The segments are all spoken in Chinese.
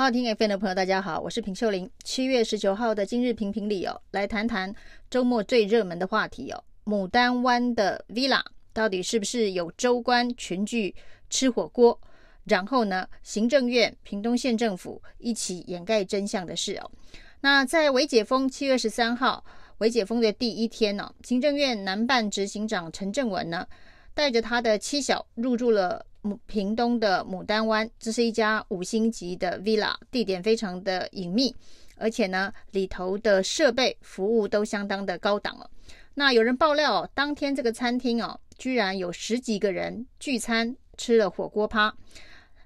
好听 FM 的朋友，大家好，我是平秀玲。七月十九号的今日评评理哦，来谈谈周末最热门的话题哦。牡丹湾的 Villa 到底是不是有州官群聚吃火锅？然后呢，行政院、屏东县政府一起掩盖真相的事哦。那在微解封七月十三号，微解封的第一天呢、哦，行政院南办执行长陈正文呢，带着他的妻小入住了。屏东的牡丹湾，这是一家五星级的 villa，地点非常的隐秘，而且呢，里头的设备服务都相当的高档哦。那有人爆料，当天这个餐厅哦，居然有十几个人聚餐吃了火锅趴。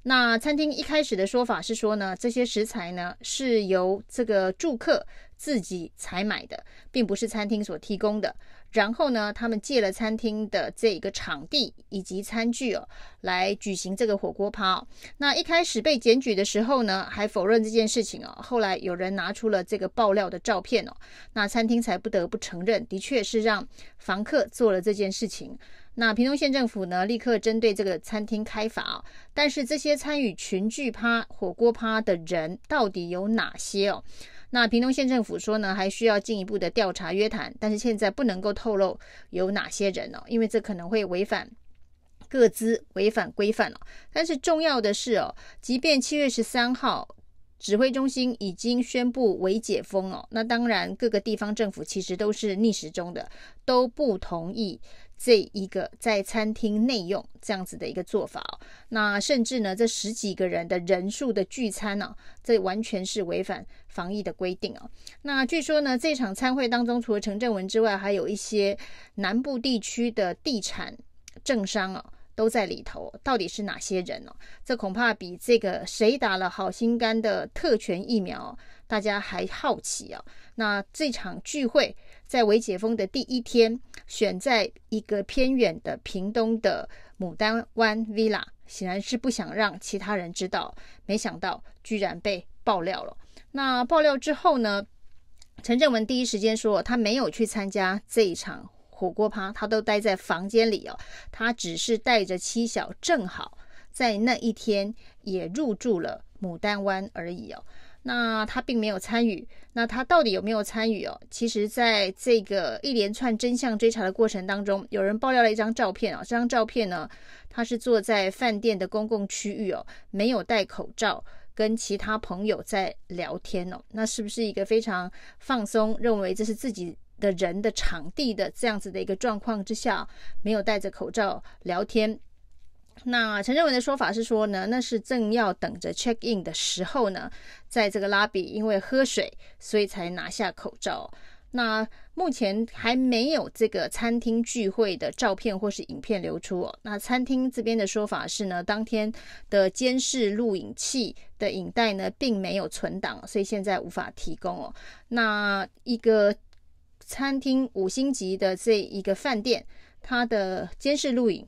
那餐厅一开始的说法是说呢，这些食材呢是由这个住客自己采买的，并不是餐厅所提供的。然后呢，他们借了餐厅的这个场地以及餐具哦，来举行这个火锅趴。那一开始被检举的时候呢，还否认这件事情哦。后来有人拿出了这个爆料的照片哦，那餐厅才不得不承认，的确是让房客做了这件事情。那屏东县政府呢，立刻针对这个餐厅开罚。但是这些参与群聚趴火锅趴的人到底有哪些哦？那屏东县政府说呢，还需要进一步的调查约谈，但是现在不能够透露有哪些人哦，因为这可能会违反各自、违反规范了。但是重要的是哦，即便七月十三号指挥中心已经宣布为解封哦，那当然各个地方政府其实都是逆时钟的，都不同意。这一个在餐厅内用这样子的一个做法哦，那甚至呢，这十几个人的人数的聚餐呢，这完全是违反防疫的规定哦。那据说呢，这场餐会当中，除了陈正文之外，还有一些南部地区的地产政商哦，都在里头。到底是哪些人呢？这恐怕比这个谁打了好心肝的特权疫苗，大家还好奇哦。那这场聚会在微解封的第一天，选在一个偏远的屏东的牡丹湾 Villa，显然是不想让其他人知道。没想到居然被爆料了。那爆料之后呢，陈正文第一时间说他没有去参加这一场火锅趴，他都待在房间里哦。他只是带着妻小，正好在那一天也入住了牡丹湾而已哦。那他并没有参与，那他到底有没有参与哦？其实，在这个一连串真相追查的过程当中，有人爆料了一张照片哦。这张照片呢，他是坐在饭店的公共区域哦，没有戴口罩，跟其他朋友在聊天哦。那是不是一个非常放松，认为这是自己的人的场地的这样子的一个状况之下，没有戴着口罩聊天？那陈正文的说法是说呢，那是正要等着 check in 的时候呢，在这个拉比因为喝水，所以才拿下口罩。那目前还没有这个餐厅聚会的照片或是影片流出哦。那餐厅这边的说法是呢，当天的监视录影器的影带呢，并没有存档，所以现在无法提供哦。那一个餐厅五星级的这一个饭店，它的监视录影。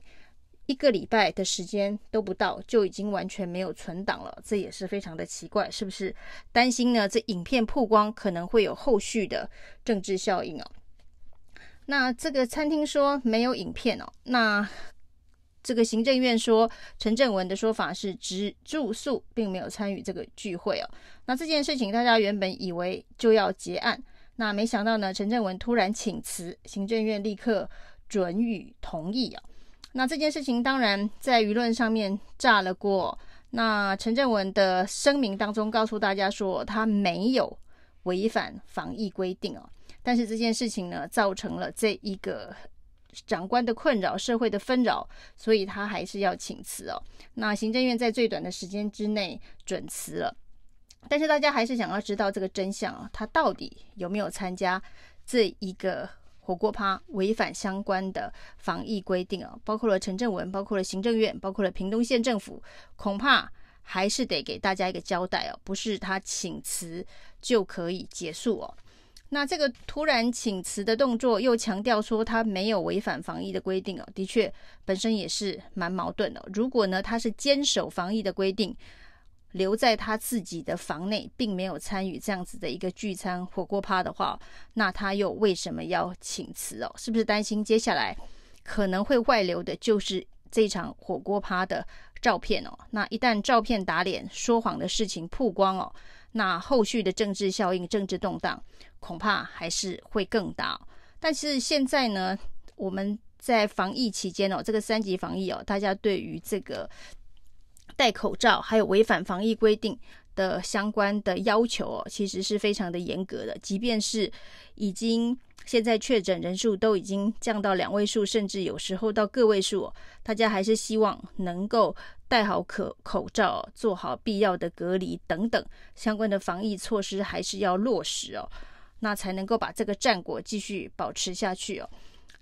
一个礼拜的时间都不到，就已经完全没有存档了，这也是非常的奇怪，是不是？担心呢？这影片曝光可能会有后续的政治效应哦。那这个餐厅说没有影片哦，那这个行政院说陈正文的说法是只住宿，并没有参与这个聚会哦。那这件事情大家原本以为就要结案，那没想到呢，陈正文突然请辞，行政院立刻准予同意啊。那这件事情当然在舆论上面炸了锅。那陈正文的声明当中告诉大家说，他没有违反防疫规定哦。但是这件事情呢，造成了这一个长官的困扰、社会的纷扰，所以他还是要请辞哦。那行政院在最短的时间之内准辞了，但是大家还是想要知道这个真相啊，他到底有没有参加这一个？火锅趴违反相关的防疫规定啊，包括了陈正文，包括了行政院，包括了屏东县政府，恐怕还是得给大家一个交代哦，不是他请辞就可以结束哦。那这个突然请辞的动作，又强调说他没有违反防疫的规定哦，的确本身也是蛮矛盾的。如果呢，他是坚守防疫的规定。留在他自己的房内，并没有参与这样子的一个聚餐火锅趴的话，那他又为什么要请辞哦？是不是担心接下来可能会外流的，就是这场火锅趴的照片哦。那一旦照片打脸，说谎的事情曝光哦，那后续的政治效应、政治动荡恐怕还是会更大。但是现在呢，我们在防疫期间哦，这个三级防疫哦，大家对于这个戴口罩还有违反防疫规定的相关的要求哦，其实是非常的严格的。即便是已经现在确诊人数都已经降到两位数，甚至有时候到个位数哦，大家还是希望能够戴好口口罩，做好必要的隔离等等相关的防疫措施，还是要落实哦，那才能够把这个战果继续保持下去哦。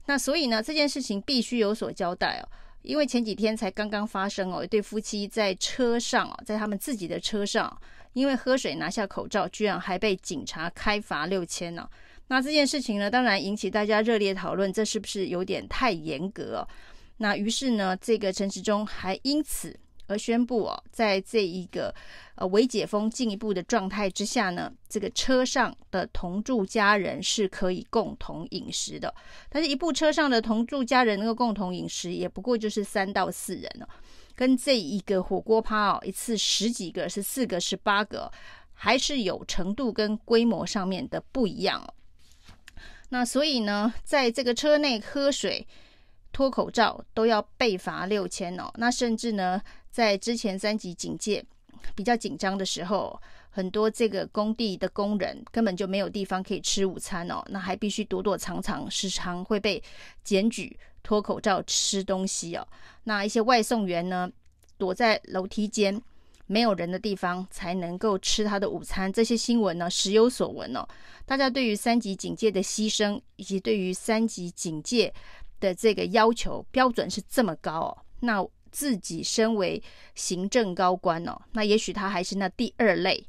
那所以呢，这件事情必须有所交代哦。因为前几天才刚刚发生哦，一对夫妻在车上哦，在他们自己的车上，因为喝水拿下口罩，居然还被警察开罚六千呢。那这件事情呢，当然引起大家热烈讨论，这是不是有点太严格？那于是呢，这个陈时中还因此。而宣布哦，在这一个呃未解封进一步的状态之下呢，这个车上的同住家人是可以共同饮食的。但是，一部车上的同住家人能够共同饮食，也不过就是三到四人哦，跟这一个火锅趴哦，一次十几个，是四个、十八个，还是有程度跟规模上面的不一样哦。那所以呢，在这个车内喝水、脱口罩都要被罚六千哦。那甚至呢，在之前三级警戒比较紧张的时候，很多这个工地的工人根本就没有地方可以吃午餐哦，那还必须躲躲藏藏，时常会被检举脱口罩吃东西哦。那一些外送员呢，躲在楼梯间没有人的地方才能够吃他的午餐。这些新闻呢，时有所闻哦。大家对于三级警戒的牺牲，以及对于三级警戒的这个要求标准是这么高哦，那。自己身为行政高官哦，那也许他还是那第二类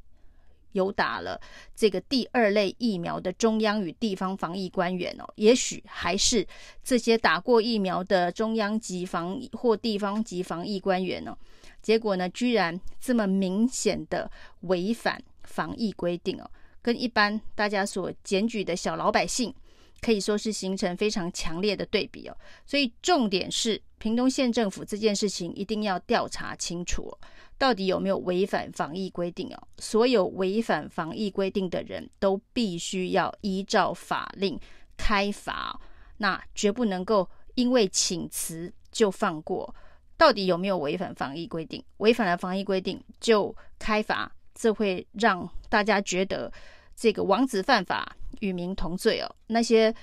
有打了这个第二类疫苗的中央与地方防疫官员哦，也许还是这些打过疫苗的中央级防疫或地方级防疫官员哦，结果呢，居然这么明显的违反防疫规定哦，跟一般大家所检举的小老百姓。可以说是形成非常强烈的对比哦，所以重点是屏东县政府这件事情一定要调查清楚，到底有没有违反防疫规定哦？所有违反防疫规定的人都必须要依照法令开罚，那绝不能够因为请辞就放过。到底有没有违反防疫规定？违反了防疫规定就开罚，这会让大家觉得这个王子犯法。与民同罪哦，那些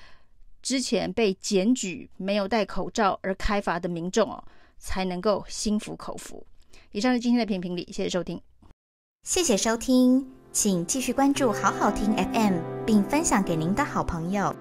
之前被检举没有戴口罩而开罚的民众哦，才能够心服口服。以上是今天的评评理，谢谢收听，谢谢收听，请继续关注好好听 FM，并分享给您的好朋友。